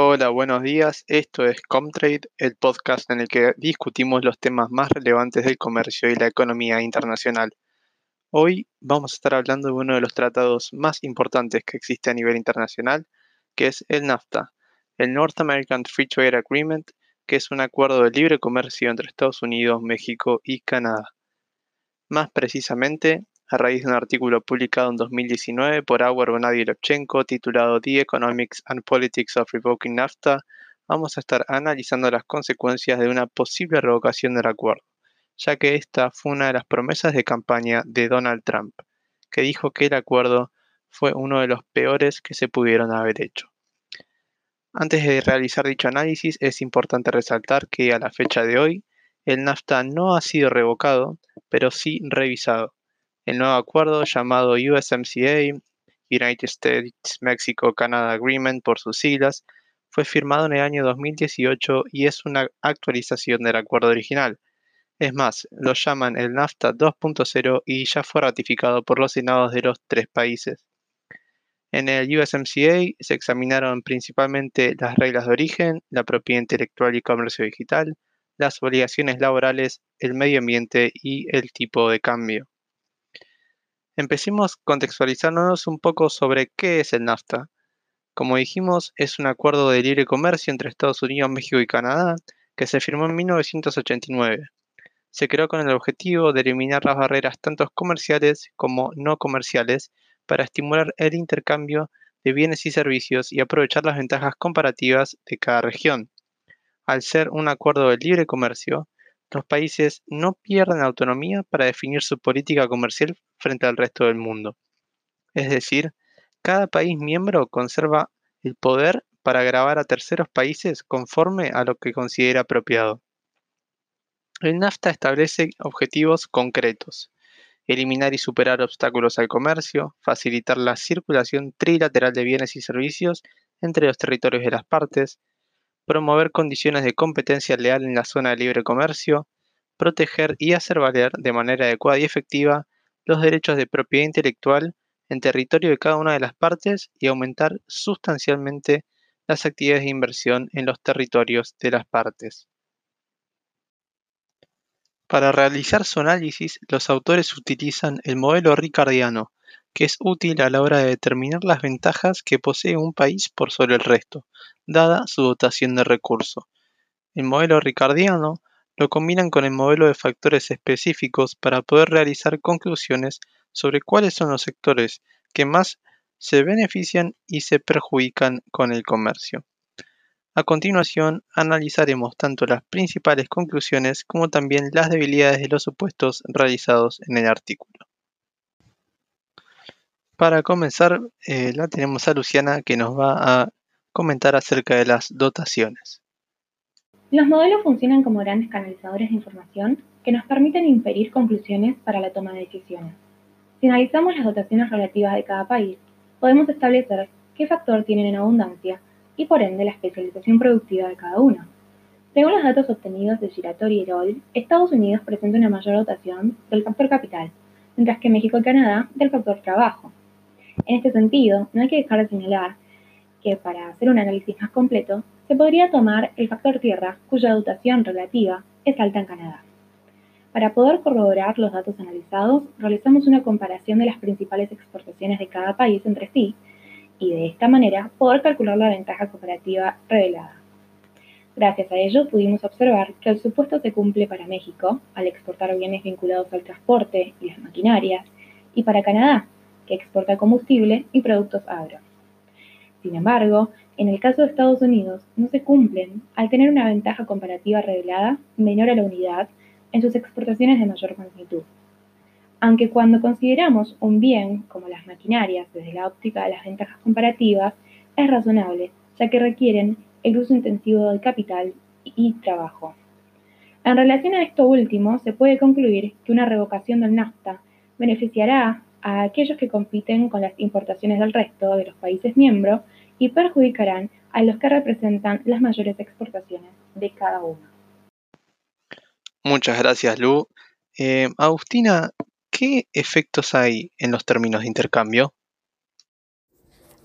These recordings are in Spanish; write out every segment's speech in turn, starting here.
Hola, buenos días. Esto es Comtrade, el podcast en el que discutimos los temas más relevantes del comercio y la economía internacional. Hoy vamos a estar hablando de uno de los tratados más importantes que existe a nivel internacional, que es el NAFTA, el North American Free Trade Agreement, que es un acuerdo de libre comercio entre Estados Unidos, México y Canadá. Más precisamente, a raíz de un artículo publicado en 2019 por Auer Bonadi Levchenko titulado The Economics and Politics of Revoking NAFTA, vamos a estar analizando las consecuencias de una posible revocación del acuerdo ya que esta fue una de las promesas de campaña de Donald Trump, que dijo que el acuerdo fue uno de los peores que se pudieron haber hecho. Antes de realizar dicho análisis, es importante resaltar que a la fecha de hoy, el NAFTA no ha sido revocado, pero sí revisado. El nuevo acuerdo llamado USMCA, United States Mexico Canada Agreement por sus siglas, fue firmado en el año 2018 y es una actualización del acuerdo original, es más, lo llaman el NAFTA 2.0 y ya fue ratificado por los senados de los tres países. En el USMCA se examinaron principalmente las reglas de origen, la propiedad intelectual y comercio digital, las obligaciones laborales, el medio ambiente y el tipo de cambio. Empecemos contextualizándonos un poco sobre qué es el NAFTA. Como dijimos, es un acuerdo de libre comercio entre Estados Unidos, México y Canadá que se firmó en 1989 se creó con el objetivo de eliminar las barreras tanto comerciales como no comerciales para estimular el intercambio de bienes y servicios y aprovechar las ventajas comparativas de cada región. Al ser un acuerdo de libre comercio, los países no pierden autonomía para definir su política comercial frente al resto del mundo. Es decir, cada país miembro conserva el poder para grabar a terceros países conforme a lo que considera apropiado. El NAFTA establece objetivos concretos: eliminar y superar obstáculos al comercio, facilitar la circulación trilateral de bienes y servicios entre los territorios de las partes, promover condiciones de competencia leal en la zona de libre comercio, proteger y hacer valer de manera adecuada y efectiva los derechos de propiedad intelectual en territorio de cada una de las partes y aumentar sustancialmente las actividades de inversión en los territorios de las partes. Para realizar su análisis, los autores utilizan el modelo ricardiano, que es útil a la hora de determinar las ventajas que posee un país por sobre el resto, dada su dotación de recursos. El modelo ricardiano lo combinan con el modelo de factores específicos para poder realizar conclusiones sobre cuáles son los sectores que más se benefician y se perjudican con el comercio. A continuación, analizaremos tanto las principales conclusiones como también las debilidades de los supuestos realizados en el artículo. Para comenzar, eh, la tenemos a Luciana que nos va a comentar acerca de las dotaciones. Los modelos funcionan como grandes canalizadores de información que nos permiten inferir conclusiones para la toma de decisiones. Si analizamos las dotaciones relativas de cada país, podemos establecer qué factor tienen en abundancia y por ende la especialización productiva de cada uno. Según los datos obtenidos de Giratori y Roll, Estados Unidos presenta una mayor dotación del factor capital, mientras que México y Canadá del factor trabajo. En este sentido, no hay que dejar de señalar que para hacer un análisis más completo, se podría tomar el factor tierra, cuya dotación relativa es alta en Canadá. Para poder corroborar los datos analizados, realizamos una comparación de las principales exportaciones de cada país entre sí y de esta manera poder calcular la ventaja cooperativa revelada. Gracias a ello pudimos observar que el supuesto se cumple para México al exportar bienes vinculados al transporte y las maquinarias, y para Canadá, que exporta combustible y productos agro. Sin embargo, en el caso de Estados Unidos no se cumplen al tener una ventaja comparativa revelada menor a la unidad en sus exportaciones de mayor magnitud. Aunque cuando consideramos un bien como las maquinarias desde la óptica de las ventajas comparativas, es razonable, ya que requieren el uso intensivo del capital y trabajo. En relación a esto último, se puede concluir que una revocación del NAFTA beneficiará a aquellos que compiten con las importaciones del resto de los países miembros y perjudicarán a los que representan las mayores exportaciones de cada uno. Muchas gracias, Lu. Eh, Agustina, ¿qué efectos hay en los términos de intercambio?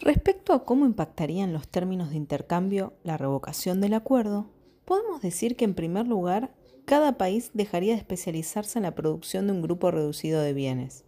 Respecto a cómo impactarían los términos de intercambio la revocación del acuerdo, podemos decir que en primer lugar, cada país dejaría de especializarse en la producción de un grupo reducido de bienes,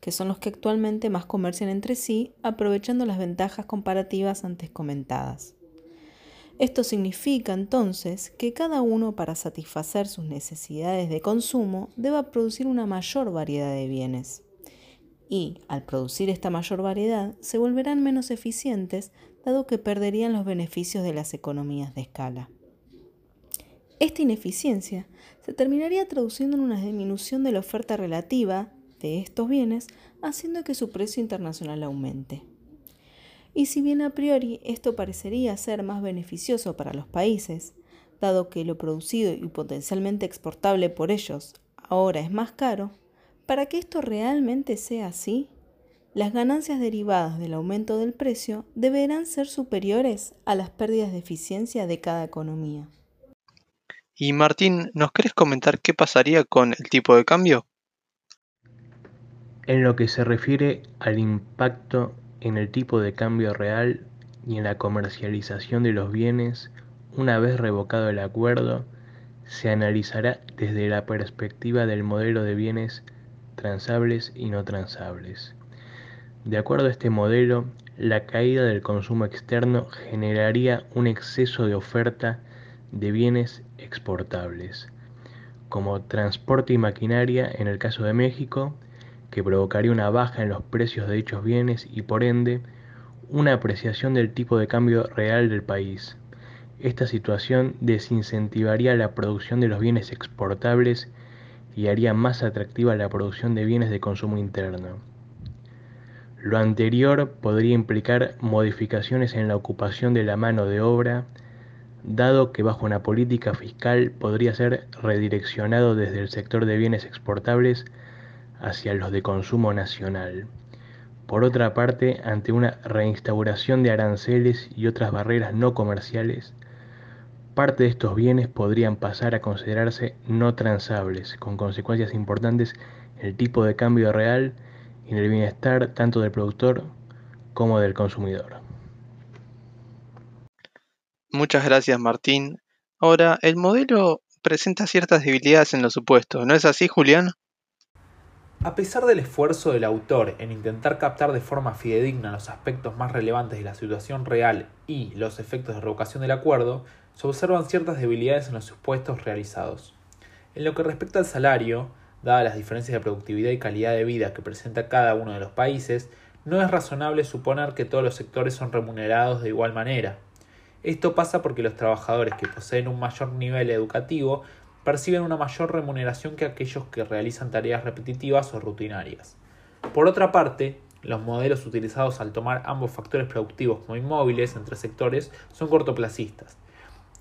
que son los que actualmente más comercian entre sí, aprovechando las ventajas comparativas antes comentadas. Esto significa entonces que cada uno para satisfacer sus necesidades de consumo deba producir una mayor variedad de bienes. Y al producir esta mayor variedad se volverán menos eficientes dado que perderían los beneficios de las economías de escala. Esta ineficiencia se terminaría traduciendo en una disminución de la oferta relativa de estos bienes, haciendo que su precio internacional aumente. Y si bien a priori esto parecería ser más beneficioso para los países, dado que lo producido y potencialmente exportable por ellos ahora es más caro, para que esto realmente sea así, las ganancias derivadas del aumento del precio deberán ser superiores a las pérdidas de eficiencia de cada economía. Y Martín, ¿nos querés comentar qué pasaría con el tipo de cambio? En lo que se refiere al impacto en el tipo de cambio real y en la comercialización de los bienes, una vez revocado el acuerdo, se analizará desde la perspectiva del modelo de bienes transables y no transables. De acuerdo a este modelo, la caída del consumo externo generaría un exceso de oferta de bienes exportables, como transporte y maquinaria en el caso de México, que provocaría una baja en los precios de dichos bienes y por ende una apreciación del tipo de cambio real del país. Esta situación desincentivaría la producción de los bienes exportables y haría más atractiva la producción de bienes de consumo interno. Lo anterior podría implicar modificaciones en la ocupación de la mano de obra, dado que bajo una política fiscal podría ser redireccionado desde el sector de bienes exportables hacia los de consumo nacional. Por otra parte, ante una reinstauración de aranceles y otras barreras no comerciales, parte de estos bienes podrían pasar a considerarse no transables, con consecuencias importantes en el tipo de cambio real y en el bienestar tanto del productor como del consumidor. Muchas gracias Martín. Ahora, el modelo presenta ciertas debilidades en los supuestos, ¿no es así Julián? A pesar del esfuerzo del autor en intentar captar de forma fidedigna los aspectos más relevantes de la situación real y los efectos de revocación del acuerdo, se observan ciertas debilidades en los supuestos realizados. En lo que respecta al salario, dadas las diferencias de productividad y calidad de vida que presenta cada uno de los países, no es razonable suponer que todos los sectores son remunerados de igual manera. Esto pasa porque los trabajadores que poseen un mayor nivel educativo perciben una mayor remuneración que aquellos que realizan tareas repetitivas o rutinarias. Por otra parte, los modelos utilizados al tomar ambos factores productivos como inmóviles entre sectores son cortoplacistas.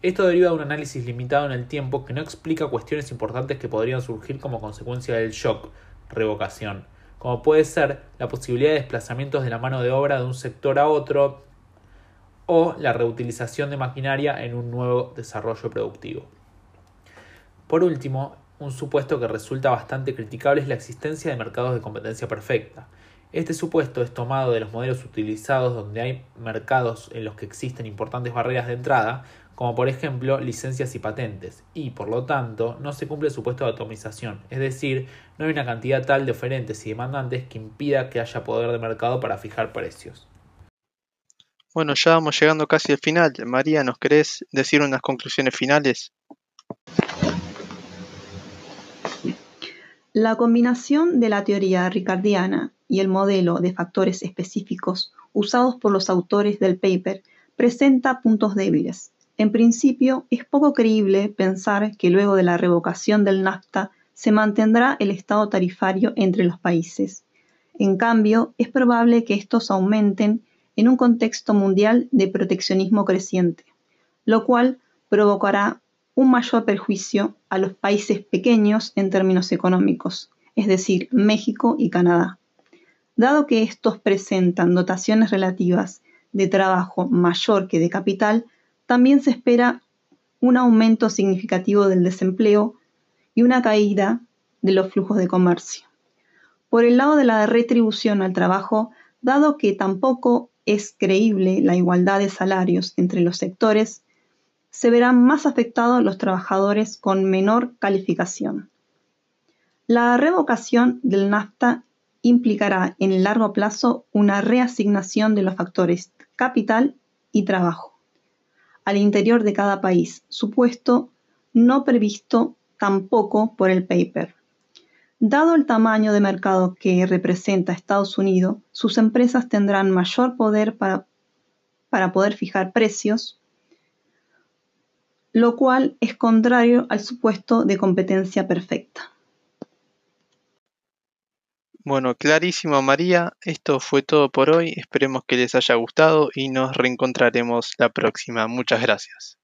Esto deriva de un análisis limitado en el tiempo que no explica cuestiones importantes que podrían surgir como consecuencia del shock, revocación, como puede ser la posibilidad de desplazamientos de la mano de obra de un sector a otro o la reutilización de maquinaria en un nuevo desarrollo productivo. Por último, un supuesto que resulta bastante criticable es la existencia de mercados de competencia perfecta. Este supuesto es tomado de los modelos utilizados donde hay mercados en los que existen importantes barreras de entrada, como por ejemplo licencias y patentes, y por lo tanto no se cumple el supuesto de atomización, es decir, no hay una cantidad tal de oferentes y demandantes que impida que haya poder de mercado para fijar precios. Bueno, ya vamos llegando casi al final. María, ¿nos querés decir unas conclusiones finales? La combinación de la teoría ricardiana y el modelo de factores específicos usados por los autores del paper presenta puntos débiles. En principio, es poco creíble pensar que luego de la revocación del NAFTA se mantendrá el estado tarifario entre los países. En cambio, es probable que estos aumenten en un contexto mundial de proteccionismo creciente, lo cual provocará un mayor perjuicio a los países pequeños en términos económicos, es decir, México y Canadá. Dado que estos presentan dotaciones relativas de trabajo mayor que de capital, también se espera un aumento significativo del desempleo y una caída de los flujos de comercio. Por el lado de la retribución al trabajo, dado que tampoco es creíble la igualdad de salarios entre los sectores, se verán más afectados los trabajadores con menor calificación. La revocación del NAFTA implicará en el largo plazo una reasignación de los factores capital y trabajo al interior de cada país, supuesto no previsto tampoco por el paper. Dado el tamaño de mercado que representa Estados Unidos, sus empresas tendrán mayor poder para, para poder fijar precios, lo cual es contrario al supuesto de competencia perfecta. Bueno, clarísimo María, esto fue todo por hoy, esperemos que les haya gustado y nos reencontraremos la próxima. Muchas gracias.